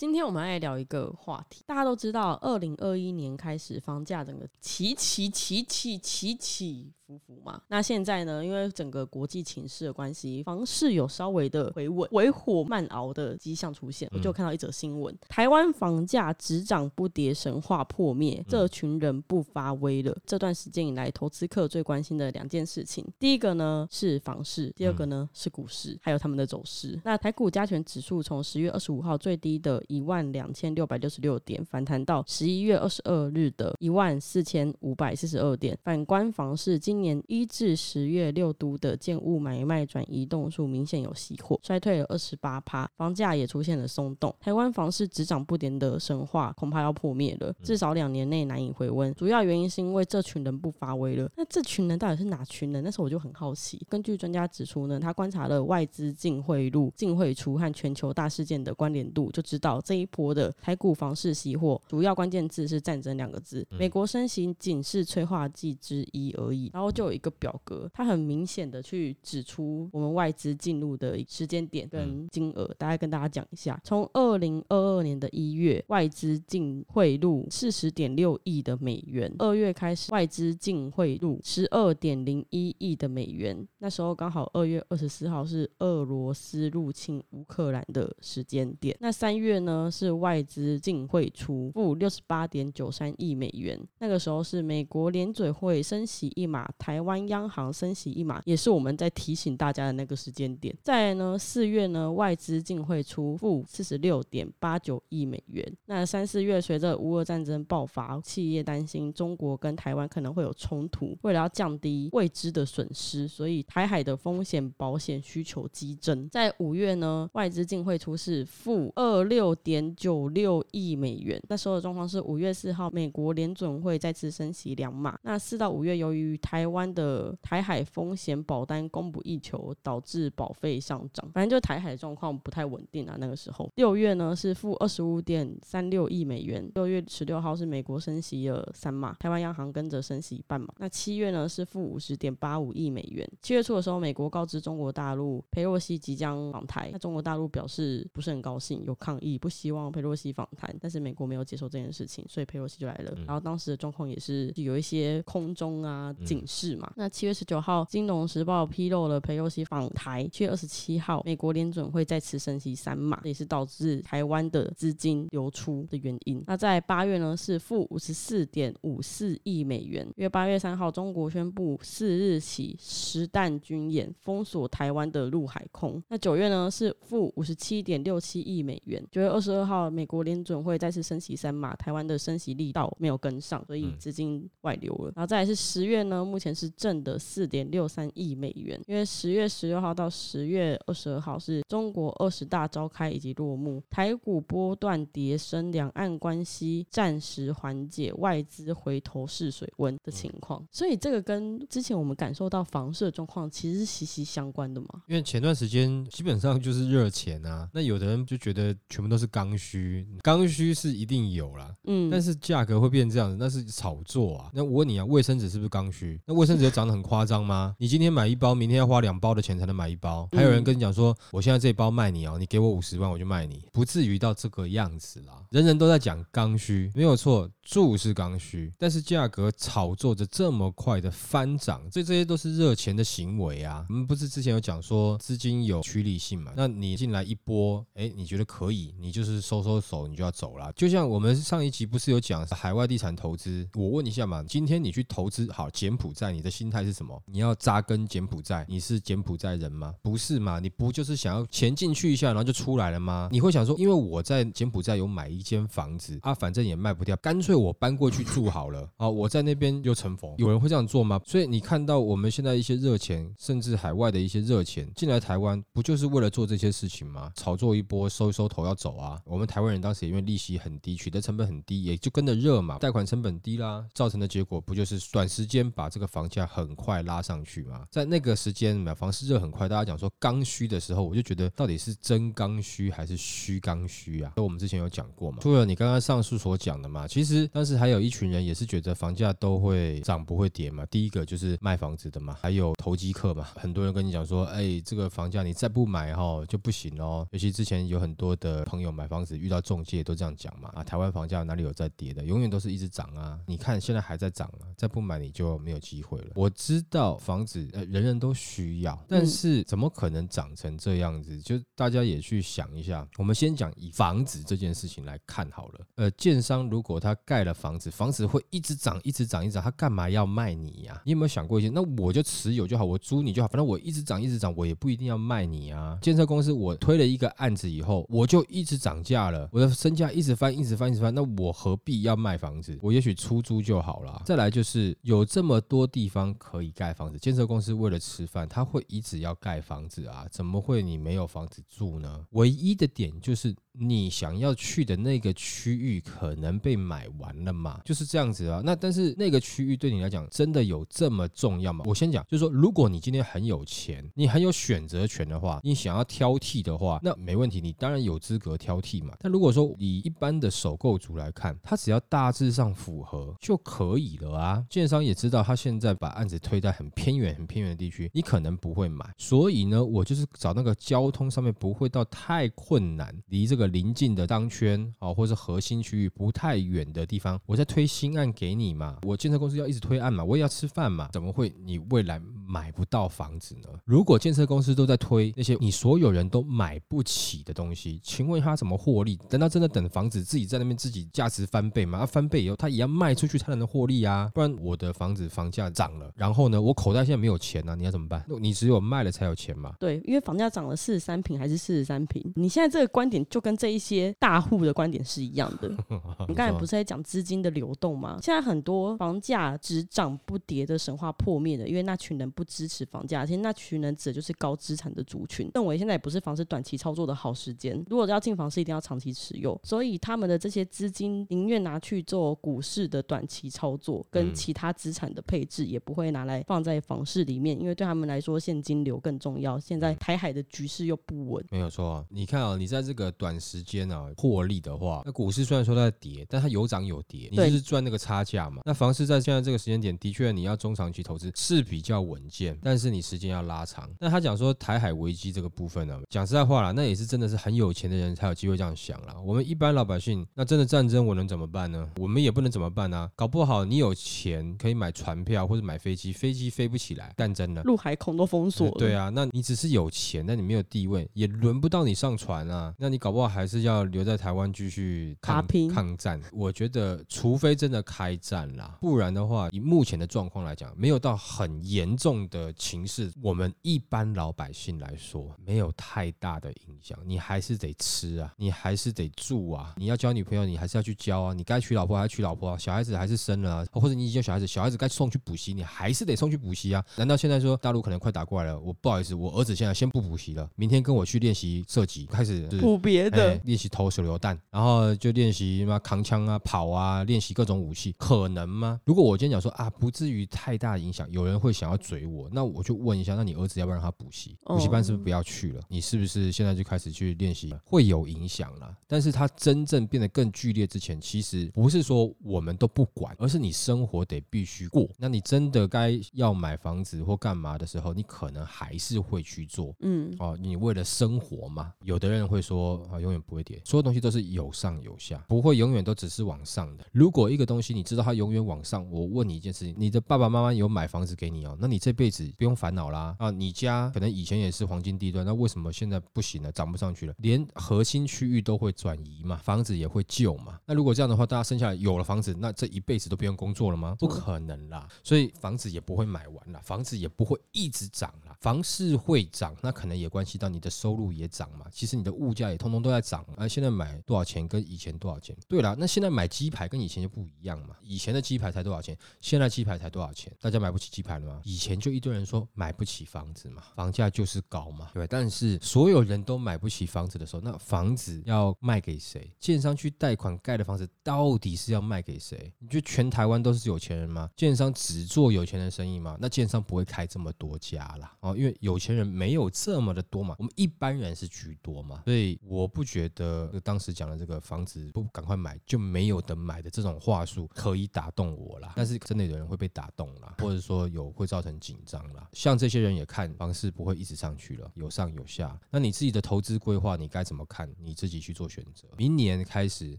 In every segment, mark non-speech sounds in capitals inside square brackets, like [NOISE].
今天我们来聊一个话题，大家都知道，二零二一年开始房价整个起起起起起起伏伏嘛。那现在呢，因为整个国际情势的关系，房市有稍微的回稳、微火慢熬的迹象出现。我就看到一则新闻：台湾房价只涨不跌，神话破灭，这群人不发威了。这段时间以来，投资客最关心的两件事情，第一个呢是房市，第二个呢是股市，还有他们的走势。那台股加权指数从十月二十五号最低的一万两千六百六十六点反弹到十一月二十二日的一万四千五百四十二点。反观房市，今年一至十月六都的建物买卖转移动数明显有熄火，衰退了二十八趴，房价也出现了松动。台湾房市只涨不跌的神话恐怕要破灭了，至少两年内难以回温。主要原因是因为这群人不发威了。那这群人到底是哪群人？那时候我就很好奇。根据专家指出呢，他观察了外资净汇入、净汇出和全球大事件的关联度，就知道这一波的台股房市熄火，主要关键字是战争两个字。美国升息仅是催化剂之一而已。然后就有一个表格，它很明显的去指出我们外资进入的时间点跟金额，大概跟大家讲一下。从二零二二年的一月，外资净汇入四十点六亿的美元，二月开始外资净汇入十二点零一亿的美元。那时候刚好二月二十四号是俄罗斯入侵乌克兰的时间点。那三月呢呢是外资净汇出负六十八点九三亿美元，那个时候是美国联准会升息一码，台湾央行升息一码，也是我们在提醒大家的那个时间点。再呢，四月呢外资净汇出负四十六点八九亿美元。那三四月随着乌俄战争爆发，企业担心中国跟台湾可能会有冲突，为了要降低未知的损失，所以台海的风险保险需求激增。在五月呢，外资净汇出是负二六点九六亿美元。那时候的状况是五月四号，美国联准会再次升息两码。那四到五月，由于台湾的台海风险保单供不应求，导致保费上涨。反正就台海状况不太稳定啊。那个时候，六月呢是负二十五点三六亿美元。六月十六号是美国升息了三码，台湾央行跟着升息半码。那七月呢是负五十点八五亿美元。七月初的时候，美国告知中国大陆佩洛西即将访台，那中国大陆表示不是很高兴，有抗议，不希望佩洛西访谈。但是美国没有接受这件事情，所以佩洛西就来了。然后当时的状况也是有一些空中啊警示嘛。那七月十九号，《金融时报》披露了佩洛西访台。七月二十七号，美国联准会再次升息三码，这也是导致台湾的资金流出的原因。那在八月呢，是负五十四点五四亿美元。因为八月三号，中国宣布四日起实弹军演，封锁台湾的陆海空。那九月呢，是负五十七点六七亿美元。九月二十二号，美国联准会再次升息三码，台湾的升息力道没有跟上，所以资金外流了。然后再来是十月呢，目前是正的四点六三亿美元。因为十月十六号到十月二十二号是中国二十大召开以及落幕，台股波段跌升，两岸关系暂时缓解，外资回头试水温的情况。所以这个跟之前我们感受到房市的状况其实是息息相关的嘛。因为前段时间基本上就是热钱啊，那有的人就觉得全部都是刚需，刚需是一定有啦，嗯，但是价格会变这样子，那是炒作啊。那我问你啊，卫生纸是不是刚需？那卫生纸有涨得很夸张吗？你今天买一包，明天要花两包的钱才能买一包。还有人跟你讲说，我现在这一包卖你哦，你给我五十万我就卖你，不至于到这个样子啦。人人都在讲刚需，没有错，住是刚需，但是价格炒作着这么快的翻涨，这这些都是热钱的行为啊。我们不是之前有讲说资金有趋利性嘛？那你进来一波，哎，你觉得可以，你就是收收手，你就要走了。就像我们上一集不是有讲海外地产投资？我问一下嘛，今天你去投资好柬埔寨，你的心态是什么？你要扎根柬埔寨，你是柬埔寨人吗？不是嘛？你不就是想要钱进去一下，然后就出来了吗？你会想说，因为我在柬埔寨有买一间房子啊，反正也卖不掉，干脆我搬过去住好了啊，我在那边就成佛。有人会这样做吗？所以你看到我们现在一些热钱，甚至海外的一些热钱进来台湾，不就是为了做这些事情吗？炒作一波，收一收头要走啊。我们台湾人当时也因为利息很低，取得成本很低，也就跟着热嘛，贷款成本低啦，造成的结果不就是短时间把这个房价很快拉上去嘛。在那个时间，买房市热很快，大家讲说刚需的时候，我就觉得到底是真刚需还是虚刚需啊？那我们之前有讲过嘛。除了你刚刚上述所讲的嘛，其实当时还有一群人也是觉得房价都会涨不会跌嘛。第一个就是卖房子的嘛，还有投机客嘛。很多人跟你讲说，哎，这个房价你再不买哈就不行哦。尤其之前有很多的朋友买房子遇到中介都这样讲嘛，啊，台湾房价哪里有在跌的，永远都是一直涨啊。你看现在还在涨啊，再不买你就没有机会了。我知道房子呃人人都需要，但是怎么可能涨成这样子？就大家也去想一下。我们先讲以房子这件事情来看好了。呃，建商如果他盖了房子，房子会一直涨，一直涨，一直涨，他干嘛要卖你呀？你有没有想过一些？那我就持有就好，我租你就好，反正我一直涨，一直涨，我也不一定要卖你啊。建设公司我推了一个案子以后，我就一直涨价了，我的身价一直翻，一直翻，一直翻，那我何必要卖房子？我也许出租就好了。再来就是有这么多地方可以盖房子，建设公司为了吃饭，他会一直要盖房子啊？怎么会你没有房子住呢？唯一的点就是你想要去的那个区域可能被买完了嘛，就是这样子啊。那但是那个区域对你来讲真的有这么重要吗？我先讲，就是说，如果你今天很有钱，你很有选择权的话，你想要挑剔的话，那没问题，你当然有资格挑剔嘛。但如果说以一般的首购族来看，他只要大致上符合就可以了啊。建商也知道他现在把案子推在很偏远、很偏远的地区，你可能不会买，所以呢，我就是找那个交通上面不会到太困难，离这个邻近的当圈啊，或者核心区域不太远的地方，我再推新案给你嘛。我建设公司要一直推案嘛，我也要吃饭嘛，怎么会你未来买不到房子呢？如果建设公司都在推那些你所有人都买不起的东西，请问他怎么获利？等到真的等房子自己在那边自己价值翻倍嘛？翻倍以后他也要卖出去才能获利啊，不然我的房子房价涨了，然后呢，我口袋现在没有钱啊，你要怎么办？你只有卖了才有钱嘛？对，因为房价涨了四十三平还是四十三平，你现在这个观点就跟这一些大户的观点是一样的。[LAUGHS] 你刚才不是在讲资金的流动吗？现在很多房价只涨不跌的神话破灭了，因为那群人不支持房价，其实那群人指的就是高资产的族群，认为现在也不是房市短期操作的好时间。如果要进房市，一定要长期持有，所以他们的这些资金宁愿拿去做股市的短期操作，跟其他资产的配置，也不会拿来放在房市里面，因为对他们来说现金流更重要。现在台海的局势又不稳，没有错。你看啊，你在这个短时间啊获利的话，那股市虽然说在跌，但它有涨有跌，你就是赚那个差价嘛。那房市在现在这个时间点，的确你要中长期投资是比较稳健，但是你时间要拉长。那他讲说台海危机这个部分呢，讲实在话啦，那也是真的是很有钱的人才有机会这样想啦。我们一般老百姓，那真的战争我能怎么办呢？我们也不能怎么办啊。搞不好你有钱可以买船票或者买飞机，飞机飞不起来，战争了，陆海空都封锁了。对啊，那你只是有钱，但你没有地位，也轮不到你上船啊。那你搞不好还是要留在台湾继续抗打拼抗战。我觉得，除非真的开战啦，不然的话，以目前的状况来讲，没有到很严重的情势，我们一般老百姓来说，没有太大的影响。你还是得吃啊，你还是得住啊，你要交女朋友，你还是要去交啊，你该娶老婆还是娶老婆啊，小孩子还是生了啊，或者你已经有小孩子，小孩子该送去补习，你还是得送去补习啊。难道现在说大陆可能快打过来了，我不好意思，我儿子现在先不补习了，明天跟我去练习射击，开始是补别的哎，练习投手榴弹，然后就练习嘛扛枪啊、跑啊，练习各种武器，可能吗？如果我今天讲说啊，不至于太大影响，有人会想要追我，那我就问一下，那你儿子要不要让他补习？补习班是不是不要去了？你是不是现在就开始去练习？会有影响了。但是它真正变得更剧烈之前，其实不是说我们都不管，而是你生活得必须过。那你真的该要买房子或干嘛的时候，你可能还是会去做。嗯，哦，你为了生活嘛，有的人会说啊，永远不会跌，所有东西都是有上有下，不会永远都只是往上的。如果一个东西你知道它永远往上，我问你一件事情，你的爸爸妈妈有买房子给你哦，那你这辈子不用烦恼啦啊，你家可能以前也是黄金地段，那为什么现在不行了，涨不上去了？连核心区域都会转移嘛，房子也会旧嘛。那如果这样的话，大家生下来有了房子，那这一辈子都不用工作了吗？不可能啦，所以房子也不会买完啦，房子也不会一直涨啦。房市会涨，那可能也关系到你的收入也涨嘛。其实你的物价也通通都在涨，而现在买多少钱跟以前多少钱？对了，那现在买鸡排跟以前就不一样嘛。以前的鸡排才多少钱？现在鸡排才多少钱？大家买不起鸡排了吗？以前就一堆人说买不起房子嘛，房价就是高嘛，对。但是所有人都买不起房子的时候，那房房子要卖给谁？建商去贷款盖的房子到底是要卖给谁？你觉得全台湾都是有钱人吗？建商只做有钱人生意吗？那建商不会开这么多家啦，哦，因为有钱人没有这么的多嘛，我们一般人是居多嘛，所以我不觉得当时讲的这个房子不赶快买就没有得买的这种话术可以打动我啦。但是真的有人会被打动啦，或者说有会造成紧张啦。像这些人也看房市不会一直上去了，有上有下。那你自己的投资规划你该怎么看？你自己去做选择。明年开始，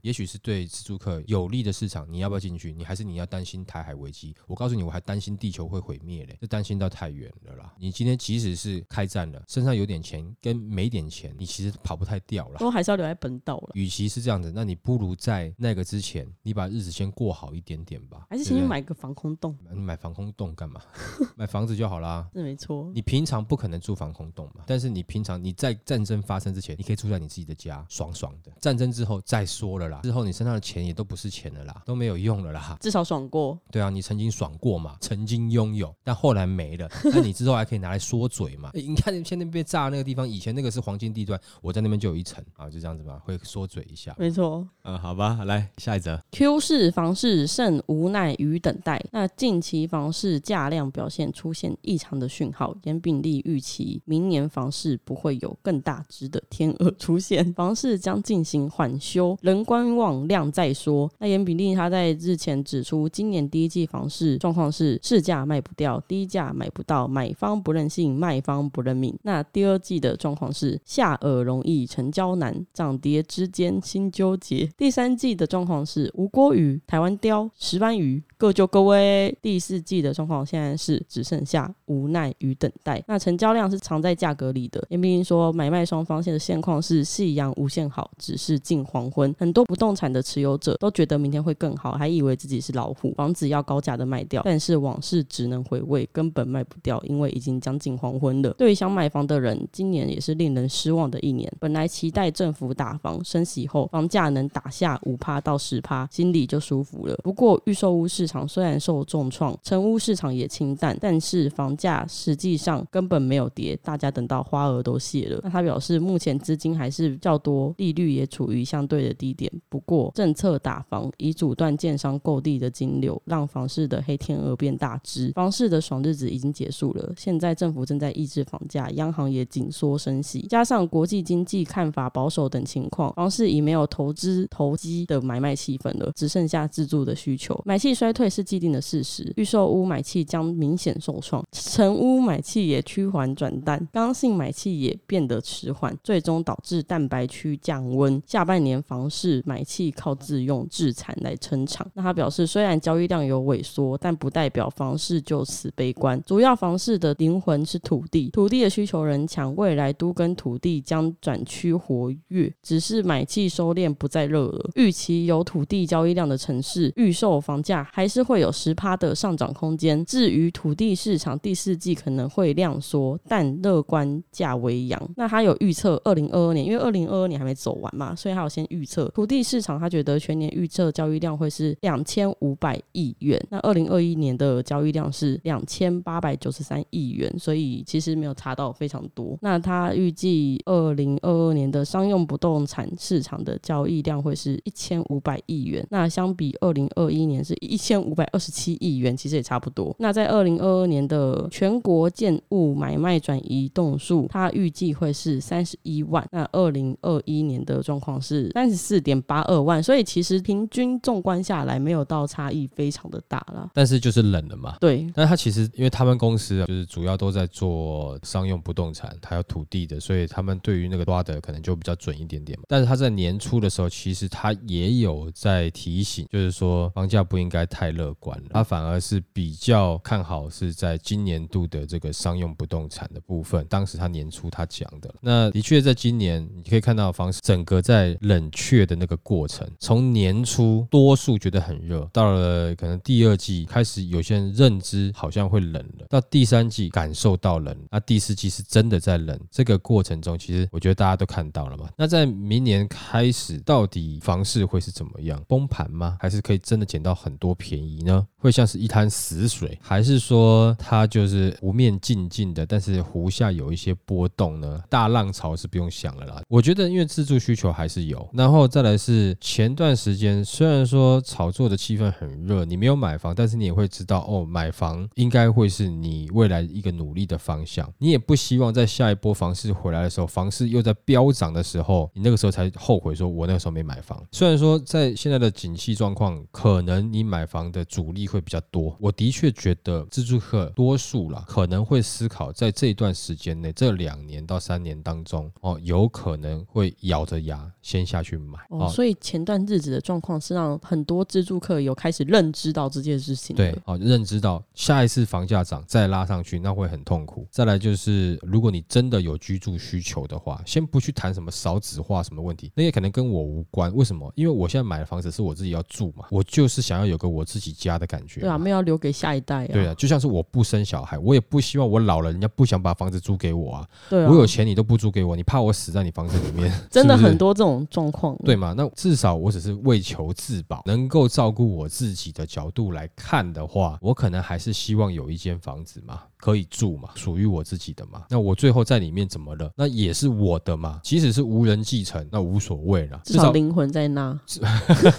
也许是对自助客有利的市场，你要不要进去？你还是你要担心台海危机？我告诉你，我还担心地球会毁灭嘞，这担心到太远了啦。你今天即使是开战了，身上有点钱跟没点钱，你其实跑不太掉了。都还是要留在本岛了。与其是这样子，那你不如在那个之前，你把日子先过好一点点吧。还是先去买个防空洞？你买防空洞干嘛？[LAUGHS] 买房子就好啦。[LAUGHS] 是没错。你平常不可能住防空洞嘛？但是你平常你在战争发生之前，你可以住在你自己的家，爽爽的。战争之后再说了啦，之后你身上的钱也都不是钱了啦，都没有用了啦。至少爽过。对啊，你曾经爽过嘛？曾经拥有，但后来没了。[LAUGHS] 那你之后还可以拿来说嘴嘛？你看现在被炸那个地方，以前那个是黄金地段，我在那边就有一层啊，就这样子嘛，会说嘴一下。没错。嗯，好吧，来下一则。Q 市房市甚无奈与等待。那近期房市价量表现出现异常的讯号，严炳利预期明年房市不会有更大值的天鹅出现，房市将进行缓修，人观望量再说。那严炳利他在日前指出，今年第一季房市状况是市价卖不掉，低价买不到，买方不任性，卖方不认命。那第二季的状况是下饵容易成交难，涨跌之间心纠结。第三季的状况是无锅鱼、台湾鲷、石斑鱼各就各位。第四季的状况现在是只剩下无奈与等待。那成交量是藏在价格里的。严斌说，买卖双方现在现况是夕阳无限好，只是近黄昏。很多不动产的持有者都觉得明天会更好，还以为自己是老虎，房子要高价的卖掉。但是往事只能回味，根本卖不掉，因为已经将近黄昏了。对于想买房的人，今年也是令人失望的一年。本来期待政府打房升息后，房价能打下五趴到十趴，心里就舒服了。不过预售屋市场虽然受重创，成屋市场也清淡，但是房价实际上根本没有跌，大家等到花儿都谢了。那他表示，目前资金还是较较多，利率也处于相对的低点。不过政策打房以阻断建商购地的金流，让房市的黑天鹅变大只，房市的爽日子已经结束了。现在政府正在抑制房价，央行也紧缩升息，加上国际经济看法保守等情况，房市已没有投资投机的买卖气氛了，只剩下自住的需求。买气衰退是既定的事实，预售屋买气将明显受创，成屋买气也趋缓转淡，刚性买气也变得迟缓，最终导致蛋白区降温。下半年房市买气靠自用自产来撑场。那他表示，虽然交易量有萎缩，但不代表房市就此悲观。主要房市的灵魂是土地，土地的需求人强，未来都跟土地将转趋活跃，只是买气收敛不再热了。预期有土地交易量的城市，预售房价还是会有十趴的上涨空间。至于土地市场第四季可能会量缩，但乐观价为阳。那他有预测二零二二年，因为二零二二年还没走完嘛，所以他有先预测土地市场，他觉得全年预测交易量会是两千五百亿元。那二零二一年的交易量是两千八百九十三亿元，所以其实没有差到非常多。那他预计二零二二年的商用不动产市场的交易量会是一千五百亿元。那相比二零二一年是一千五百二十七亿元，其实也差不多。那在二零二二年的全国建物买卖转移栋数，它预计会是三十一万。那二零二一年的状况是三十四点八二万，所以其实平均纵观下来，没有到差异非常的大啦。但是就是冷了嘛。对，但他其实因为他们公司就是主要都在做商用不动产，还有土地的，所以他们对于那个抓的可能就比较准一点点嘛。但是他在年初的时候，其实他也有在提醒，就是说房价不应该太乐观了，他反而是比较看好是在今年度的这个商用不动产的部分。当时他年初他讲的，那的确在今年你可以看看到房市整个在冷却的那个过程，从年初多数觉得很热，到了可能第二季开始有些人认知好像会冷了，到第三季感受到冷，那第四季是真的在冷。这个过程中，其实我觉得大家都看到了嘛。那在明年开始，到底房市会是怎么样？崩盘吗？还是可以真的捡到很多便宜呢？会像是一滩死水，还是说它就是湖面静静的，但是湖下有一些波动呢？大浪潮是不用想了啦。我觉得因为自住需求还是有，然后再来是前段时间虽然说炒作的气氛很热，你没有买房，但是你也会知道哦，买房应该会是你未来一个努力的方向。你也不希望在下一波房市回来的时候，房市又在飙涨的时候，你那个时候才后悔说，我那个时候没买房。虽然说在现在的景气状况，可能你买房的阻力会比较多。我的确觉得自住客多数啦，可能会思考在这一段时间内，这两年到三年当中，哦，有可能会咬着牙先下去买。哦，所以前段日子的状况是让很多自住客有开始认知到这件事情。对，哦，认知到下一次房价涨再拉上去，那会很痛苦。再来就是，如果你真的有居住需求的话，先不去谈什么少子化什么问题，那也可能跟我无关。为什么？因为我现在买的房子是我自己要住嘛，我就是想要有个我自己家的感觉。对啊，没有留给下一代啊。对啊，就像是我不生小孩，我也不希望我老了人家不想把房子租给我啊。对，我有钱你都不租给我，你怕我死在你房子里面？[LAUGHS] 真的很多这种状况。对吗？那至少我只是为求自保，能够照顾我自己的角度来看的话，我可能还是希望有一间房子嘛。可以住嘛，属于我自己的嘛。那我最后在里面怎么了？那也是我的嘛。即使是无人继承，那无所谓了。至少灵魂在那。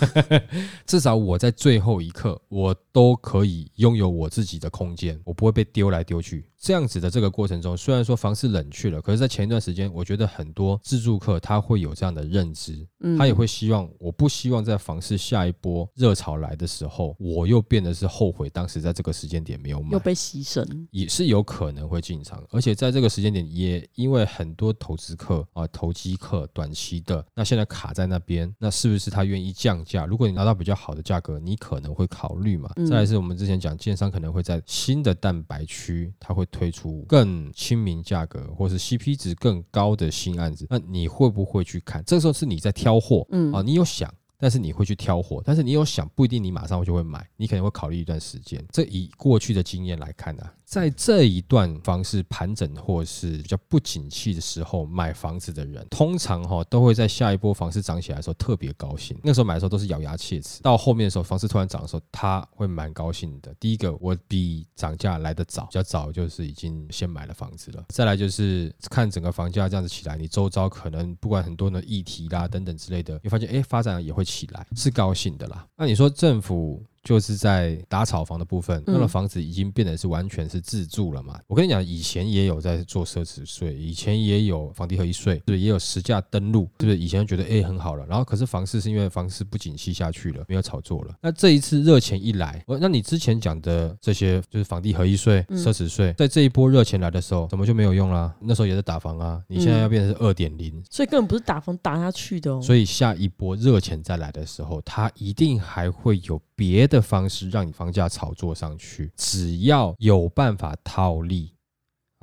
[LAUGHS] 至少我在最后一刻，我都可以拥有我自己的空间，我不会被丢来丢去。这样子的这个过程中，虽然说房市冷却了，可是，在前一段时间，我觉得很多自住客他会有这样的认知，他也会希望，我不希望在房市下一波热潮来的时候，我又变得是后悔当时在这个时间点没有买，又被牺牲，也是有可能会进场。而且在这个时间点，也因为很多投资客啊、投机客短期的，那现在卡在那边，那是不是他愿意降价？如果你拿到比较好的价格，你可能会考虑嘛。再来是我们之前讲，建商可能会在新的蛋白区，他会。推出更亲民价格或是 CP 值更高的新案子，那你会不会去看？这个时候是你在挑货，嗯啊，你有想。但是你会去挑货，但是你有想不一定你马上就会买，你可能会考虑一段时间。这以过去的经验来看呢，在这一段房市盘整或是比较不景气的时候买房子的人，通常哈都会在下一波房市涨起来的时候特别高兴。那时候买的时候都是咬牙切齿，到后面的时候房市突然涨的时候，他会蛮高兴的。第一个，我比涨价来得早，比较早就是已经先买了房子了。再来就是看整个房价这样子起来，你周遭可能不管很多的议题啦等等之类的，你发现哎发展也会。起来是高兴的啦。那你说政府？就是在打炒房的部分，那个房子已经变得是完全是自住了嘛？我跟你讲，以前也有在做奢侈税，以前也有房地合一税，对也有实价登录？对不对以前觉得哎很好了？然后可是房市是因为房市不景气下去了，没有炒作了。那这一次热钱一来，那你之前讲的这些就是房地合一税、奢侈税，在这一波热钱来的时候，怎么就没有用啦？那时候也是打房啊，你现在要变成是二点零，所以根本不是打房打下去的哦。所以下一波热钱再来的时候，它一定还会有别。的方式让你房价炒作上去，只要有办法套利。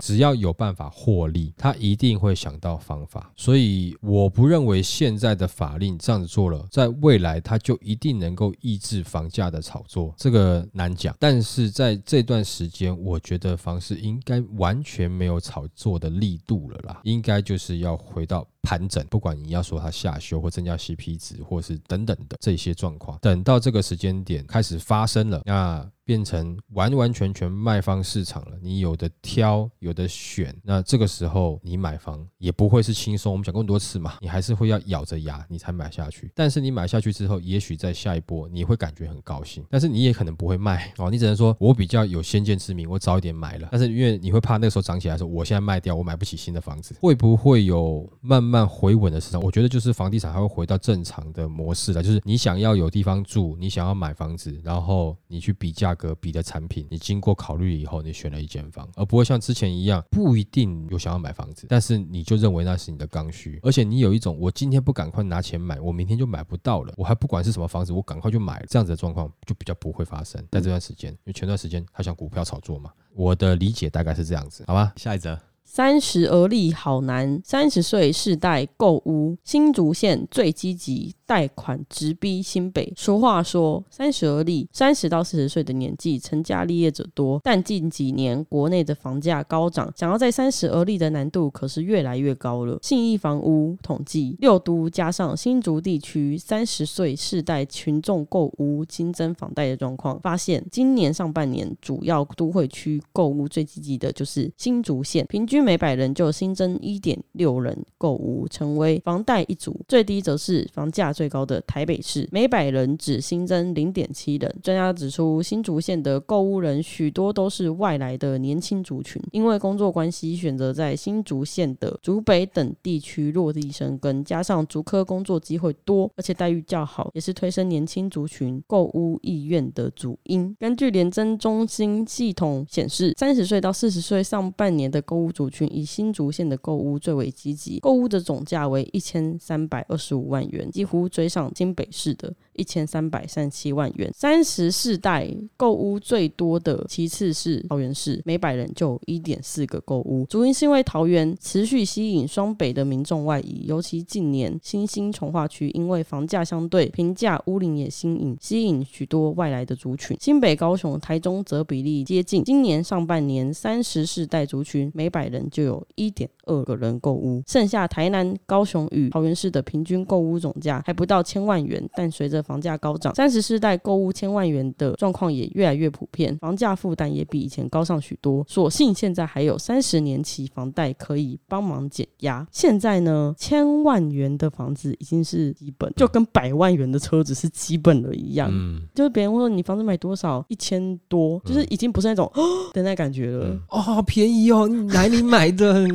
只要有办法获利，他一定会想到方法。所以我不认为现在的法令这样子做了，在未来他就一定能够抑制房价的炒作，这个难讲。但是在这段时间，我觉得房市应该完全没有炒作的力度了啦，应该就是要回到盘整。不管你要说它下修或增加 CP 值，或是等等的这些状况，等到这个时间点开始发生了，那。变成完完全全卖方市场了，你有的挑，有的选，那这个时候你买房也不会是轻松。我们讲过很多次嘛，你还是会要咬着牙你才买下去。[LAUGHS] 但是你买下去之后，也许在下一波你会感觉很高兴，但是你也可能不会卖哦。你只能说我比较有先见之明，我早一点买了。但是因为你会怕那个时候涨起来的时候，我现在卖掉，我买不起新的房子，会不会有慢慢回稳的市场？我觉得就是房地产还会回到正常的模式了，就是你想要有地方住，你想要买房子，然后你去比价。隔壁的产品，你经过考虑以后，你选了一间房，而不会像之前一样，不一定有想要买房子，但是你就认为那是你的刚需，而且你有一种，我今天不赶快拿钱买，我明天就买不到了，我还不管是什么房子，我赶快就买了，这样子的状况就比较不会发生。在这段时间，因为前段时间他想股票炒作嘛，我的理解大概是这样子，好吧？下一则。三十而立好难，三十岁世代购屋，新竹县最积极贷款直逼新北。俗话说，三十而立，三十到四十岁的年纪成家立业者多，但近几年国内的房价高涨，想要在三十而立的难度可是越来越高了。信义房屋统计，六都加上新竹地区三十岁世代群众购屋新增房贷的状况，发现今年上半年主要都会区购屋最积极的就是新竹县，平均。每百人就新增一点六人购屋，成为房贷一族。最低则是房价最高的台北市，每百人只新增零点七人。专家指出，新竹县的购屋人许多都是外来的年轻族群，因为工作关系选择在新竹县的竹北等地区落地生根，加上竹科工作机会多，而且待遇较好，也是推升年轻族群购屋意愿的主因。根据联征中心系统显示，三十岁到四十岁上半年的购屋族群，以新竹县的购物最为积极，购物的总价为一千三百二十五万元，几乎追上新北市的。一千三百三十七万元，三十世代购屋最多的，其次是桃园市，每百人就一点四个购屋。主因是因为桃园持续吸引双北的民众外移，尤其近年新兴从化区因为房价相对平价，屋龄也新颖，吸引许多外来的族群。新北、高雄、台中则比例接近。今年上半年，三十世代族群每百人就有一点二个人购屋，剩下台南、高雄与桃园市的平均购屋总价还不到千万元，但随着房价高涨，三十世代购物千万元的状况也越来越普遍，房价负担也比以前高上许多。所幸现在还有三十年期房贷可以帮忙减压。现在呢，千万元的房子已经是基本，就跟百万元的车子是基本的一样。嗯，就是别人问你房子买多少，一千多，就是已经不是那种 [GASPS] 的那感觉了。哦，好便宜哦，你哪里买的？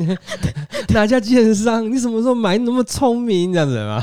哪家建商？你什么时候买？那么聪明这样子吗？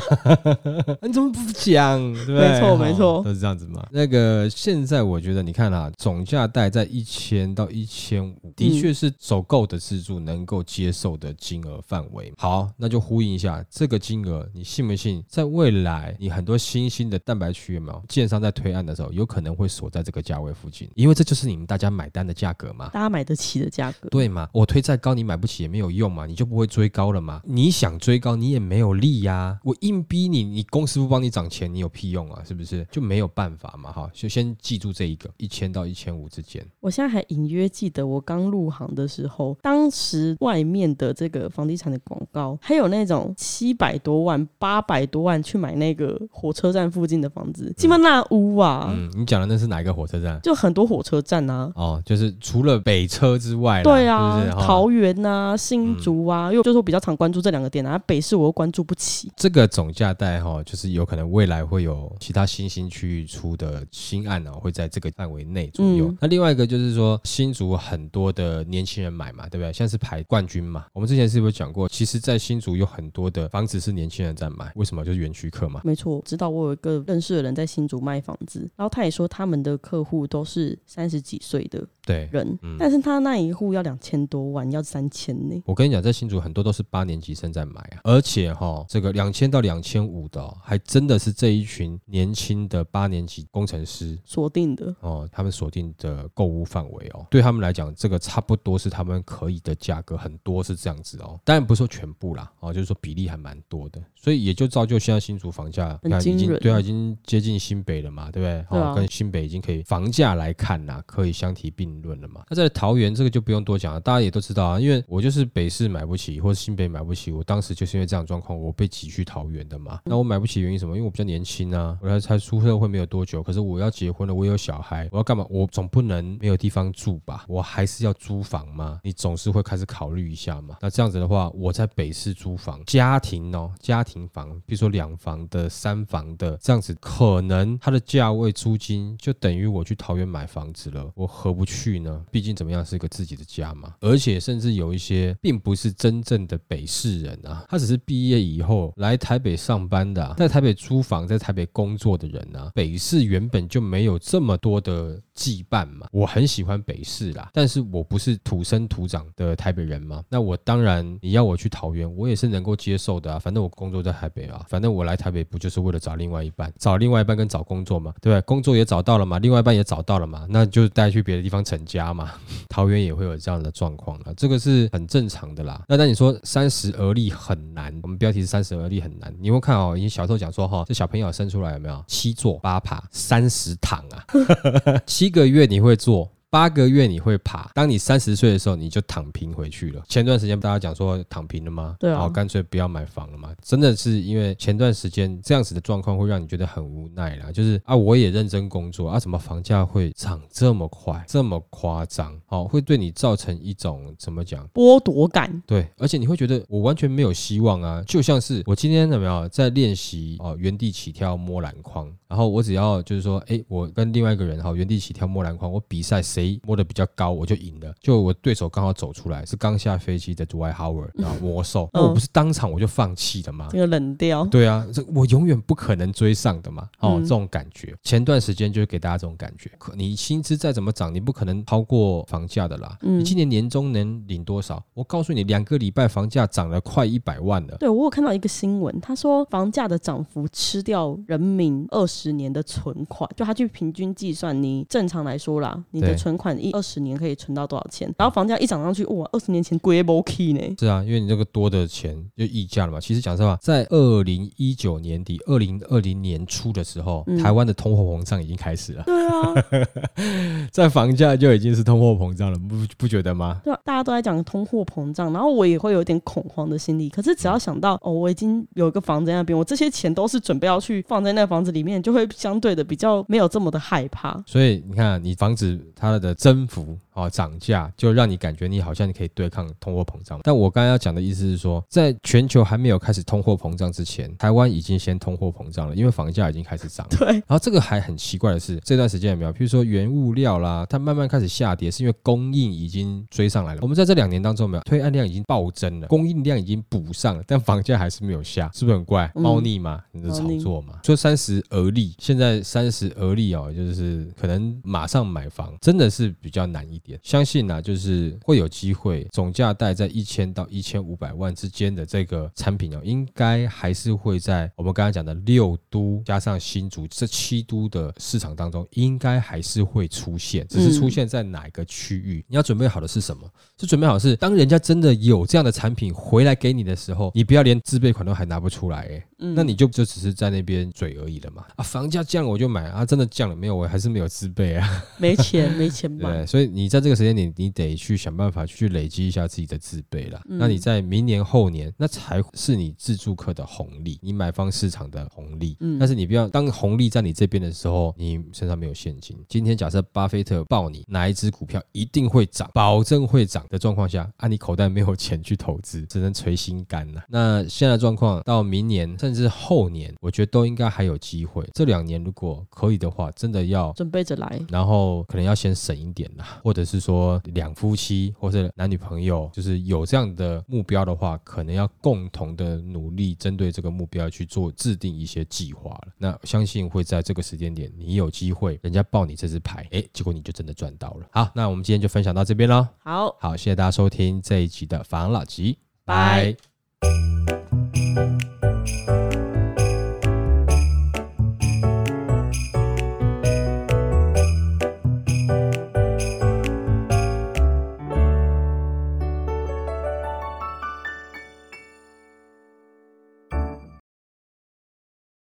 [LAUGHS] 你怎么不讲？对。没错，没错，都是这样子嘛。那个现在我觉得，你看啊，总价带在一千到一千五，的确是首购的自助能够接受的金额范围。好，那就呼应一下这个金额，你信不信？在未来，你很多新兴的蛋白区有没有？建商在推案的时候，有可能会锁在这个价位附近，因为这就是你们大家买单的价格嘛，大家买得起的价格，对嘛？我推再高，你买不起也没有用嘛，你就不会追高了嘛。你想追高，你也没有力呀。我硬逼你，你公司不帮你涨钱，你有屁用啊？是不是就没有办法嘛？哈，就先记住这一个一千到一千五之间。我现在还隐约记得，我刚入行的时候，当时外面的这个房地产的广告，还有那种七百多万、八百多万去买那个火车站附近的房子，基本那屋啊。嗯，你讲的那是哪一个火车站？就很多火车站啊。哦，就是除了北车之外，对啊，桃园啊、新竹啊，因为就是我比较常关注这两个点啊。北市我又关注不起。这个总价带哈，就是有可能未来会有其他新兴区域出的新案呢，会在这个范围内左右。那另外一个就是说，新竹很多的年轻人买嘛，对不对？像是排冠军嘛，我们之前是不是讲过？其实，在新竹有很多的房子是年轻人在买，为什么？就是园区客嘛。没错，知道我有一个认识的人在新竹卖房子，然后他也说他们的客户都是三十几岁的对。人，但是他那一户要两千多万，要三千呢。我跟你讲，在新竹很多都是八年级生在买啊，而且哈，这个两千到两千五的，还真的是这一群年轻的八年级工程师锁定的。哦，他们锁定的购物范围哦，对他们来讲，这个差不多是他们可以的价格，很多是这样子哦，当然不是说全部啦，哦，就是说比例还蛮多的，所以也就造就现在新竹房价很惊人，对啊，已经接近新北了嘛，对不对？哦，跟新北已经可以房价来看呐，可以相提并论了嘛。那在桃园这个就不用多讲了，大家也都知道啊，因为我就是北市买不起，或者新北买不起，我当时就是因为这样状况，我被挤去桃园的嘛。那我买不起原因什么？因为我比较年轻啊，我才才出社会没有多久，可是我要结婚了，我有小孩，我要干嘛？我总不能没有地方住吧？我还是要租房吗？你总是会开始考虑一下嘛。那这样子的话，我在北市租房，家庭哦，家庭房，比如说两房的、三房的，这样子可能它的价位租金就等于我去桃园买房子了，我何不去去呢？毕竟怎么样是一个自己的家嘛。而且甚至有一些并不是真正的北市人啊，他只是毕业以后来台北上班的，在台北租房，在台北工作的人啊，北市原本就没有这么多的羁绊嘛。我很喜欢北市啦，但是我不是土生土长的台北人嘛。那我当然你要我去桃园，我也是能够接受的啊。反正我工作在台北啊，反正我来台北不就是为了找另外一半，找另外一半跟找工作嘛，对不对？工作也找到了嘛，另外一半也找到了嘛，那就带去别的地方成家嘛。[LAUGHS] 桃园也会有这样的状况了，这个是很正常的啦。那那你说三十而立很难，我们标题是三十而立很难，你会看哦，以前小时候讲说哈，这小朋友生出来有没有七坐八爬三十躺啊？七一个月你会做？八个月你会爬，当你三十岁的时候，你就躺平回去了。前段时间大家讲说躺平了吗？对啊干脆不要买房了嘛。真的是因为前段时间这样子的状况会让你觉得很无奈啦。就是啊，我也认真工作啊，怎么房价会涨这么快，这么夸张？哦，会对你造成一种怎么讲？剥夺感，对，而且你会觉得我完全没有希望啊，就像是我今天怎么样在练习哦，原地起跳摸篮筐，然后我只要就是说，哎，我跟另外一个人哈、原地起跳摸篮筐，我比赛谁摸的比较高，我就赢了。就我对手刚好走出来是刚下飞机的 Dwight Howard，[LAUGHS] 然后魔兽，那我不是当场我就放弃了吗？这个冷掉，对啊，这我永远不可能追上的嘛。哦，嗯这种感觉，前段时间就是给大家这种感觉。可你薪资再怎么涨，你不可能超过房价的啦。嗯你今年年终能领多少？我告诉你，两个礼拜房价涨了快一百万了。对我有看到一个新闻，他说房价的涨幅吃掉人民二十年的存款，就他去平均计算，你正常来说啦，你的对存款一二十年可以存到多少钱？然后房价一涨上去，哇，二十年前贵不 key 呢？是啊，因为你这个多的钱就溢价了嘛。其实讲实话，在二零一九年底、二零二零年初的时候，嗯台湾的通货膨胀已经开始了，对啊，[LAUGHS] 在房价就已经是通货膨胀了，不不觉得吗？对啊，大家都在讲通货膨胀，然后我也会有点恐慌的心理。可是只要想到哦，我已经有一个房子在那边，我这些钱都是准备要去放在那个房子里面，就会相对的比较没有这么的害怕。所以你看，你房子它的的征服。哦涨价，就让你感觉你好像你可以对抗通货膨胀。但我刚刚要讲的意思是说，在全球还没有开始通货膨胀之前，台湾已经先通货膨胀了，因为房价已经开始涨了。[LAUGHS] 对，然后这个还很奇怪的是，这段时间有没有，譬如说原物料啦，它慢慢开始下跌，是因为供应已经追上来了。我们在这两年当中，有没有推案量已经暴增了，供应量已经补上了，但房价还是没有下，是不是很怪？嗯猫腻嘛，你的炒作嘛。说三十而立，现在三十而立哦，就是可能马上买房，真的是比较难一点。相信呢、就是会有机会，总价带在一千到一千五百万之间的这个产品哦，应该还是会在我们刚才讲的六都加上新竹这七都的市场当中，应该还是会出现，只是出现在哪个区域。你要准备好的是什么？是准备好的是当人家真的有这样的产品回来给你的时候，你不要连自备款都还拿不出来、欸，嗯那你就就只是在那边嘴而已了嘛。啊，房价降了我就买啊，真的降了没有？我还是没有自备啊。没钱没钱 [LAUGHS] 对，买，所以你在这个时间点，你得去想办法去累积一下自己的自备了。嗯那你在明年后年，那才是你自助客的红利，你买方市场的红利。嗯但是你不要当红利在你这边的时候，你身上没有现金。今天假设巴菲特报你哪一只股票一定会涨，保证会涨的状况下，啊，你口袋没有钱去投资，只能垂心肝了。那现在状况到明年甚至后年，我觉得都应该还有机会。这两年如果可以的话，真的要准备着来。然后可能要先省一点啦，或者是说两夫妻或是男女朋友，就是有这样的目标的话，可能要共同的努力，针对这个目标去做制定一些计划了。那相信会在这个时间点，你有机会，人家报你这支牌，哎，结果你就真的赚到了。好，那我们今天就分享到这边喽。好，好，谢谢大家收听这一集的防老集，拜拜